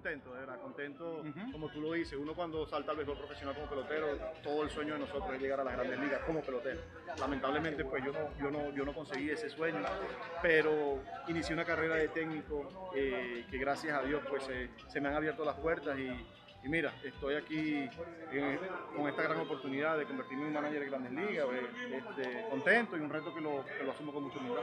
contento, de verdad, contento, como tú lo dices, uno cuando salta al béisbol profesional como pelotero, todo el sueño de nosotros es llegar a las grandes ligas como pelotero. Lamentablemente, pues yo no, yo no, yo no conseguí ese sueño, pero inicié una carrera de técnico eh, que gracias a Dios pues eh, se me han abierto las puertas y, y mira, estoy aquí eh, con esta gran oportunidad de convertirme en un manager de grandes ligas, eh, este, contento y un reto que lo, que lo asumo con mucha humildad.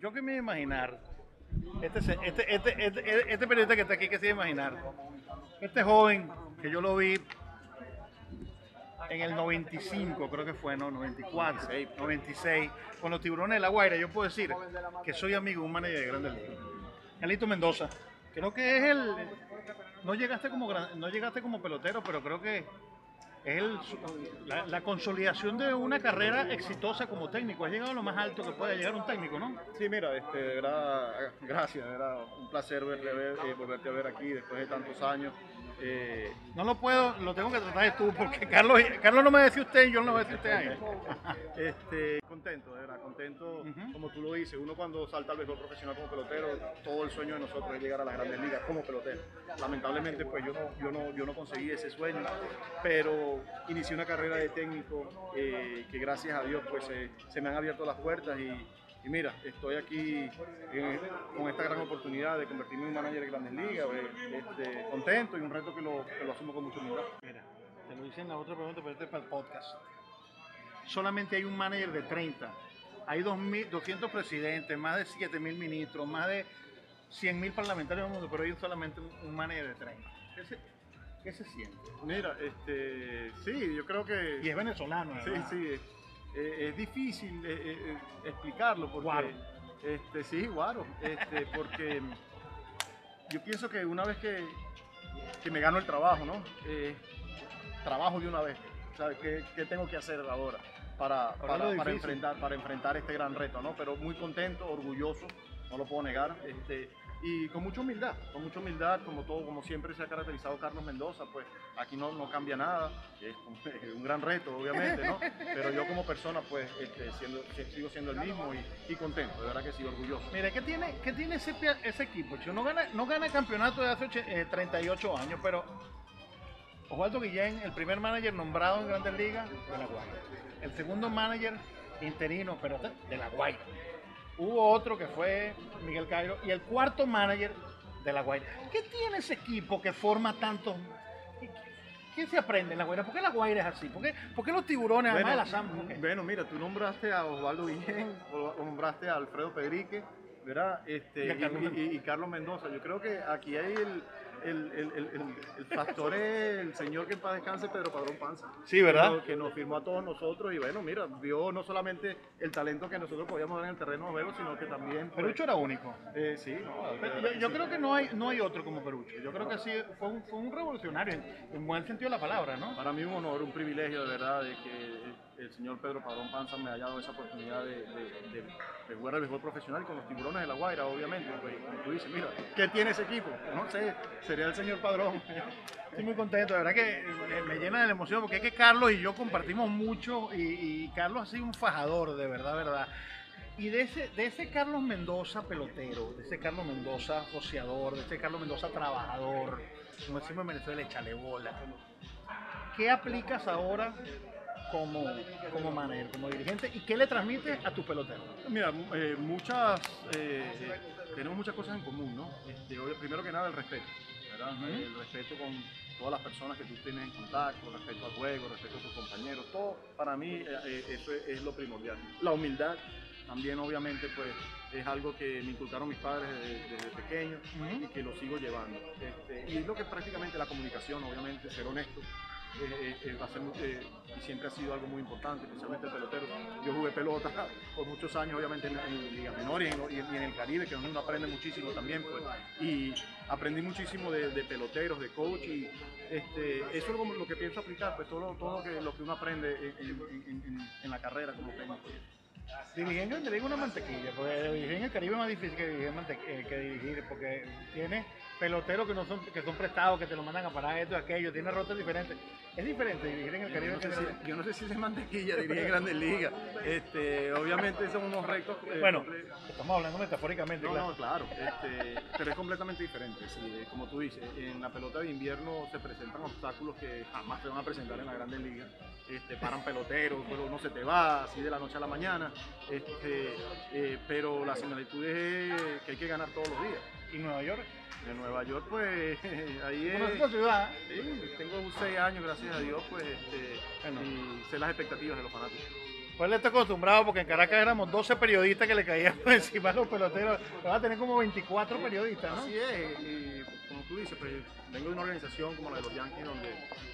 Yo que me iba a imaginar, este, este, este, este, este periodista que está aquí, que se iba a imaginar, este joven que yo lo vi en el 95, creo que fue, ¿no? 94, 96, con los tiburones de La Guaira, yo puedo decir que soy amigo de un manager de Grandes Ligas. Carlito Mendoza, creo que es el, no llegaste como, no llegaste como pelotero, pero creo que es el- la, la consolidación de una carrera exitosa como técnico. Has llegado a lo más alto que puede llegar un técnico, ¿no? Sí, mira, este, de verdad, gracias, de verdad, un placer verte, ver, eh, volverte a ver aquí después de tantos años. Eh, no lo puedo, lo tengo que tratar de tú, porque Carlos, Carlos no me decía usted y yo no lo voy a decir usted a él. Este, contento, de verdad, contento, como tú lo dices, uno cuando salta al béisbol profesional como pelotero, todo el sueño de nosotros es llegar a las grandes ligas como pelotero. Lamentablemente, pues yo no, yo no, yo no conseguí ese sueño, pero inicié una carrera de técnico eh, que gracias a Dios pues eh, se me han abierto las puertas y, mira, estoy aquí eh, con esta gran oportunidad de convertirme en un manager de grandes ligas, este, contento y un reto que lo, asumo con mucha humildad. Mira, te lo hice en la otra pregunta, pero este es para el podcast. Solamente hay un manager de 30. Hay 2.000 200 presidentes, más de 7.000 ministros, más de 100.000 parlamentarios del mundo, pero hay solamente un manager de 30. ¿Qué se, siente? Mira, este, sí, yo creo que... Y es venezolano, Sí, ¿verdad? sí, es, eh, es difícil eh, eh, explicarlo porque Guaro. este sí, guaro, este, porque yo pienso que una vez que, que me gano el trabajo, ¿no? Eh, trabajo de una vez, ¿sabes? ¿Qué, qué tengo que hacer ahora para, para, enfrentar, para enfrentar este gran reto, ¿no? Pero muy contento, orgulloso, no lo puedo negar, este, y con mucha humildad, con mucha humildad, como todo, como siempre se ha caracterizado Carlos Mendoza, pues aquí no, no cambia nada, es un, gran reto, obviamente, ¿no? Pero yo como persona, pues, este, siendo, sigo siendo el mismo y, contento, de verdad que sí, orgulloso. Mira, ¿qué tiene, qué tiene ese, ese equipo? No gana, no gana campeonato de hace oche- eh, 38 años, pero Osvaldo Guillén, el primer manager nombrado en Grandes Ligas, de La Guaira. El segundo manager interino, pero de, de La Guaira. Hubo otro que fue Miguel Cairo. Y el cuarto manager de La Guaira. ¿Qué tiene ese equipo que forma tantos... ¿Qué, se aprende en La Guaira? ¿Por qué La Guaira es así? ¿Por qué, por qué los tiburones, además de la qué? bueno, mira, tú nombraste a Osvaldo Guillén, nombraste a Alfredo Pedrique, ¿verdad? Este, y- y Carlos Mendoza. Yo creo que aquí hay el, el, el- el- el- factor es el señor que en paz descanse, Pedro Padrón Panza. Sí, ¿verdad? Que nos, que nos firmó a todos nosotros y bueno, mira, vio no solamente el talento que nosotros podíamos dar en el terreno de juego, sino que también... pues, Perucho era único. eh, sí, no, de Pero verdad Yo, que yo sí. creo que no hay, no hay otro como Perucho. Yo creo que sí fue un, fue un revolucionario en, en buen sentido de la palabra, ¿no? Para mí un honor, un privilegio de verdad de que el señor Pedro Padrón Panza me haya dado esa oportunidad de, de, de- de jugar al béisbol profesional con los tiburones de la Guaira, obviamente. Pues, como tú dices, mira, ¿qué tiene ese equipo? No sé, sería el señor Padrón. Estoy muy contento, de verdad que me, me llena de la emoción porque es que Carlos y yo compartimos mucho y, Carlos ha sido un fajador, de verdad, verdad. Y de ese, Carlos Mendoza pelotero, de ese Carlos Mendoza joseador, de ese Carlos Mendoza trabajador, como decimos en Venezuela, échale bola. ¿Qué aplicas ahora como, como manager, como dirigente y qué le transmites a tus peloteros? Mira, eh, muchas, eh, tenemos muchas cosas en común, ¿no? Este, primero que nada, el respeto, El respeto con todas las personas que tú tienes en contacto, respeto al juego, respeto a tus compañeros, todo para mí eh, eh, eso es, es lo primordial. La humildad también, obviamente, pues es algo que me inculcaron mis padres desde, desde pequeño y que lo sigo llevando. Este, y es lo que es prácticamente la comunicación, obviamente, ser honesto. Eh, eh, va a ser, eh, y siempre ha sido algo muy importante, especialmente el pelotero. Yo jugué pelota por muchos años, obviamente en, en Liga Menor y en, y en- el Caribe, que uno aprende muchísimo también, pues, y aprendí muchísimo de, de peloteros, de coach, y este, eso es lo, lo que pienso aplicar, pues todo, todo lo, que, lo que uno aprende en, en- la carrera como técnico. Dirigir en una mantequilla, porque dirigir en el Caribe es más difícil que dirigir, que dirigir porque tiene peloteros que no son que son prestados, que te lo mandan a parar esto y aquello, tiene rotas diferentes. Es diferente dirigir en el Yo Caribe no, que sé si, yo no sé si es mantequilla dirigir en Grandes Ligas. Este, obviamente son unos retos. eh, Bueno, estamos hablando metafóricamente, No, claro. no, claro, este, pero es completamente diferente. sí, eh, como tú dices, en la pelota de invierno se presentan obstáculos que jamás se van a presentar en la Grandes Ligas. Este, paran peloteros, pero uno se te va así de la noche a la mañana. Este, eh, pero la similitud es que hay que ganar todos los días. Y Nueva York, En Nueva York, pues ahí es. la ciudad, Sí, tengo seis años, gracias a Dios, pues, este, Bueno. y sé las expectativas de los fanáticos. Pues él está acostumbrado porque en Caracas éramos 12 periodistas que le caían por encima a los peloteros. Va a tener como 24 periodistas, ¿no? Así es, y como tú dices, pues, vengo de una organización como la de los Yankees, donde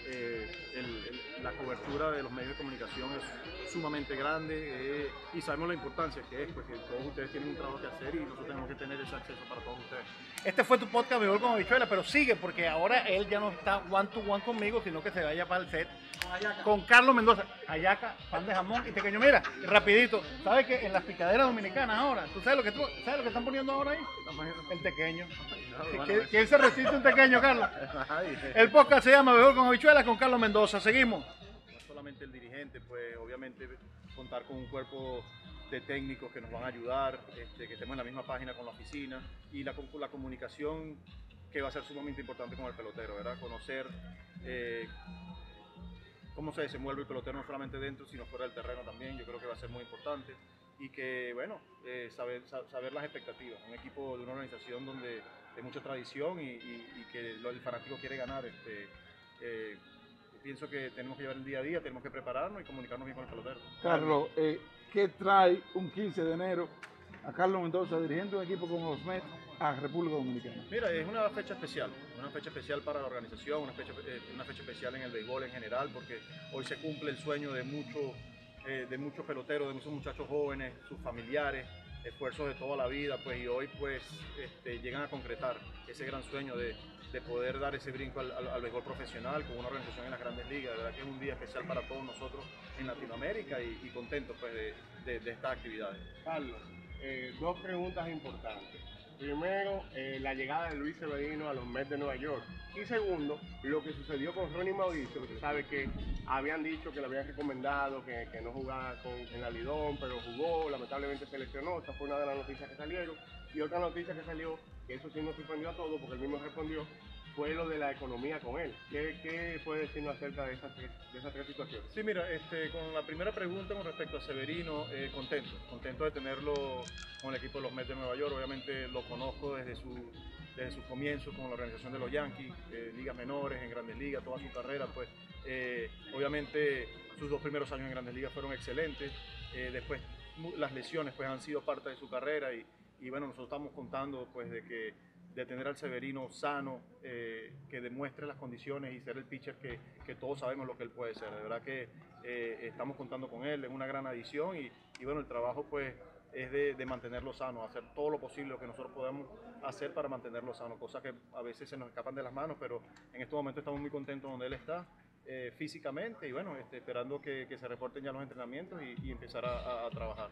eh, el- el- la cobertura de los medios de comunicación es sumamente grande eh, y sabemos la importancia que es, pues que todos ustedes tienen un trabajo que hacer y nosotros tenemos que tener ese acceso para todos ustedes. Este fue tu podcast mejor con Habichuela, pero sigue porque ahora él ya no está one to one conmigo, sino que se vaya para el set con Carlos Mendoza, Ayaca, pan de jamón y pequeño. Mira, rapidito, ¿sabes que en las picaderas dominicanas ahora, ¿tú sabes lo que, tú- sabes lo que están poniendo ahora ahí? El tequeño. ¿Qui- ¿Quién se resiste un tequeño, Carlos? El podcast se llama Mejor con Habichuela con Carlos Mendoza. Seguimos. no solamente el dirigente, pues obviamente contar con un cuerpo de técnicos que nos van a ayudar, este, que estemos en la misma página con la oficina y la, la comunicación que va a ser sumamente importante con el pelotero, ¿verdad? Conocer eh, cómo se desenvuelve el pelotero no solamente dentro, sino fuera del terreno también, yo creo que va a ser muy importante y que, bueno, eh, saber, sa- saber las expectativas, un equipo de una organización donde de mucha tradición y, y- y que el fanático quiere ganar. Este, eh, pienso que tenemos que llevar el día a día, tenemos que prepararnos y comunicarnos bien con el pelotero. Carlos, eh, ¿qué trae un 15 de enero a Carlos Mendoza dirigiendo un equipo como los Mets a República Dominicana? Mira, es una fecha especial, una fecha especial para la organización, una fecha, eh, una fecha especial en el béisbol en general, porque hoy se cumple el sueño de muchos eh, de muchos peloteros, de muchos muchachos jóvenes, sus familiares, esfuerzos de toda la vida, pues y hoy pues este, llegan a concretar ese gran sueño de, de poder dar ese brinco al, al, al béisbol profesional con una organización en las grandes ligas. De verdad que es un día especial para todos nosotros en Latinoamérica y, y contentos pues de, de, de estas actividades. Carlos, eh, dos preguntas importantes. Primero, eh, la llegada de Luis Severino a los Mets de Nueva York. Y segundo, lo que sucedió con Ronnie Mauricio, que tú sabes que habían dicho que le habían recomendado que, que no jugara con, en la Lidón, pero jugó, lamentablemente se lesionó. Esa fue una de las noticias que salieron. Y otra noticia que salió, que eso sí nos sorprendió a todos, porque él mismo respondió, fue lo de la economía con él. ¿Qué, qué puede decirnos acerca de esas tres, de esas tres situaciones? Sí, mira, este, con la primera pregunta con respecto a Severino, eh, contento, contento de tenerlo con el equipo de los Mets de Nueva York. Obviamente lo conozco desde su desde sus comienzos con la organización de los Yankees, eh, ligas menores, en Grandes Ligas, toda su carrera, pues eh, obviamente sus dos primeros años en Grandes Ligas fueron excelentes. Eh, después las lesiones pues han sido parte de su carrera y, y bueno, nosotros estamos contando pues de que de tener al Severino sano, eh, que demuestre las condiciones y ser el pitcher que, que todos sabemos lo que él puede ser. De verdad que eh, estamos contando con él, es una gran adición y, y bueno, el trabajo pues es de, de mantenerlo sano, hacer todo lo posible que nosotros podamos hacer para mantenerlo sano, cosas que a veces se nos escapan de las manos, pero en este momento estamos muy contentos donde él está. Eh, físicamente y bueno, este, esperando que, que se reporten ya los entrenamientos y, y empezar a, a- trabajar.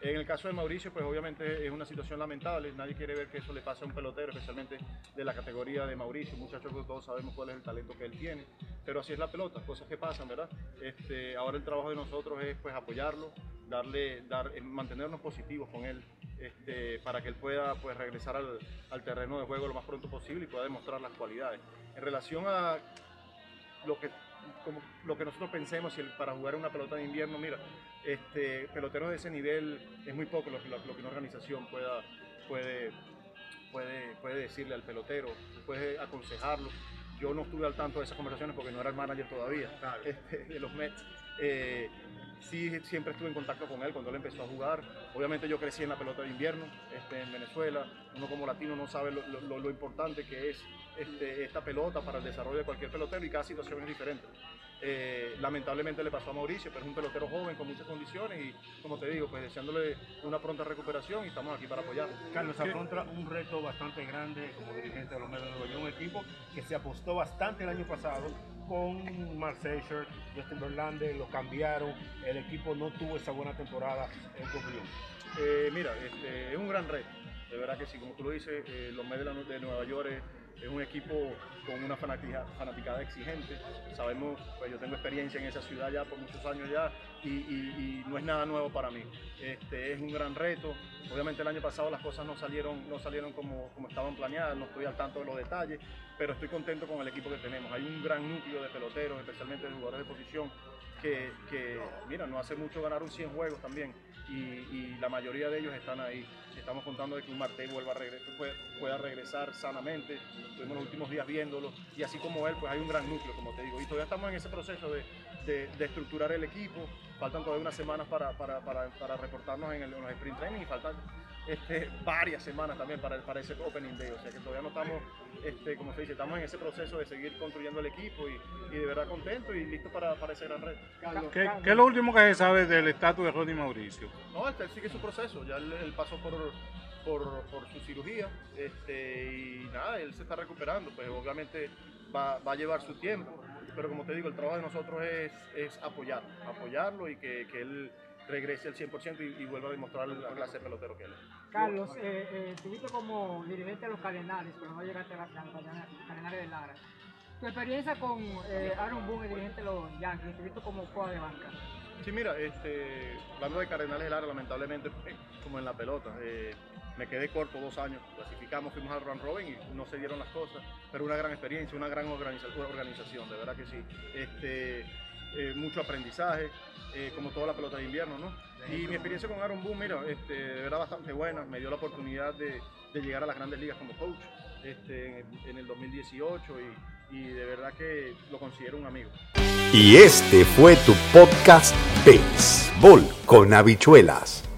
En el caso de Mauricio, pues obviamente es una situación lamentable, nadie quiere ver que eso le pase a un pelotero, especialmente de la categoría de Mauricio, un muchacho que todos sabemos cuál es el talento que él tiene, pero así es la pelota, cosas que pasan, ¿verdad? Este, ahora el trabajo de nosotros es pues apoyarlo, darle, dar, eh, mantenernos positivos con él, este, para que él pueda pues regresar al, al terreno de juego lo más pronto posible y pueda demostrar las cualidades. En relación a lo que, como, lo que nosotros pensemos si el- para jugar una pelota de invierno, mira, este, peloteros de ese nivel es muy poco lo que, lo, lo que una organización pueda, puede, puede, puede decirle al pelotero, puede aconsejarlo. Yo no estuve al tanto de esas conversaciones porque no era el manager todavía este, de los Mets. Eh, sí siempre estuve en contacto con él cuando él empezó a jugar. Obviamente yo crecí en la pelota de invierno este, en Venezuela. Uno como latino no sabe lo, lo- lo importante que es este, esta pelota para el desarrollo de cualquier pelotero y cada situación es diferente. Eh, lamentablemente le pasó a Mauricio, pero es un pelotero joven con muchas condiciones y como te digo, pues deseándole una pronta recuperación y estamos aquí para apoyarlo. Carlos afronta un reto bastante grande como dirigente de los Mets de Nueva York, un equipo que se apostó bastante el año pasado con Mark Seixer, Justin Verlander, lo cambiaron, el equipo no tuvo esa buena temporada en tu opinión. Eh, mira, este, es un gran reto. De verdad que sí, como tú lo dices, eh, los la- de Nueva York es, un equipo con una fanatica- fanaticada exigente. Sabemos, pues yo tengo experiencia en esa ciudad ya por muchos años ya y no es nada nuevo para mí. Este, es un gran reto. Obviamente el año pasado las cosas no salieron, no salieron como, como estaban planeadas, no estoy al tanto de los detalles, pero estoy contento con el equipo que tenemos. Hay un gran núcleo de peloteros, especialmente de jugadores de posición, que, que, mira, no hace mucho ganaron 100 juegos también y, y la mayoría de ellos están ahí. Estamos contando de que un Marte vuelva a regresar, pueda, regresar sanamente. Estuvimos los últimos días viéndolo y así como él, pues hay un gran núcleo, como te digo. Y todavía estamos en ese proceso de, de- estructurar el equipo. Faltan todavía unas semanas para, para, para, para reportarnos en, el, en los sprint training y faltan este, varias semanas también para, para ese opening day. O sea que todavía no estamos, este, como se dice, estamos en ese proceso de seguir construyendo el equipo y, y de verdad contento y listo para, para ese gran reto. ¿Qué, qué es lo último que se sabe del estatus de Ronnie Mauricio? No, este, él sigue su proceso, ya él, él pasó por, por, por su cirugía este, y nada, él se está recuperando, pues obviamente va, va a llevar su tiempo, pero como te digo, el trabajo de nosotros es, es apoyar, apoyarlo y que, que él regrese al 100% y, y vuelva a demostrar la clase de pelotero que él es. Carlos, eh, eh, estuviste como dirigente de los Cardenales, pero no llegaste a los Cardenales de Lara. Tu experiencia con eh, Aaron Boone, dirigente de los Yankees, estuviste como coa de banca. Sí, mira, este, hablando de Cardenales de Lara, lamentablemente, eh, como en la pelota, eh, me quedé corto dos años, clasificamos, fuimos al round robin y no se dieron las cosas, pero una gran experiencia, una gran organiza- organización, de verdad que sí. Este, eh, mucho aprendizaje, eh, como toda la pelota de invierno, ¿no? Y mi experiencia con Aaron Boone, mira, este, verdad bastante buena, me dio la oportunidad de, llegar a las grandes ligas como coach este, en, el, en el 2018 y, y de verdad que lo considero un amigo. Y este fue tu podcast Béisbol con habichuelas.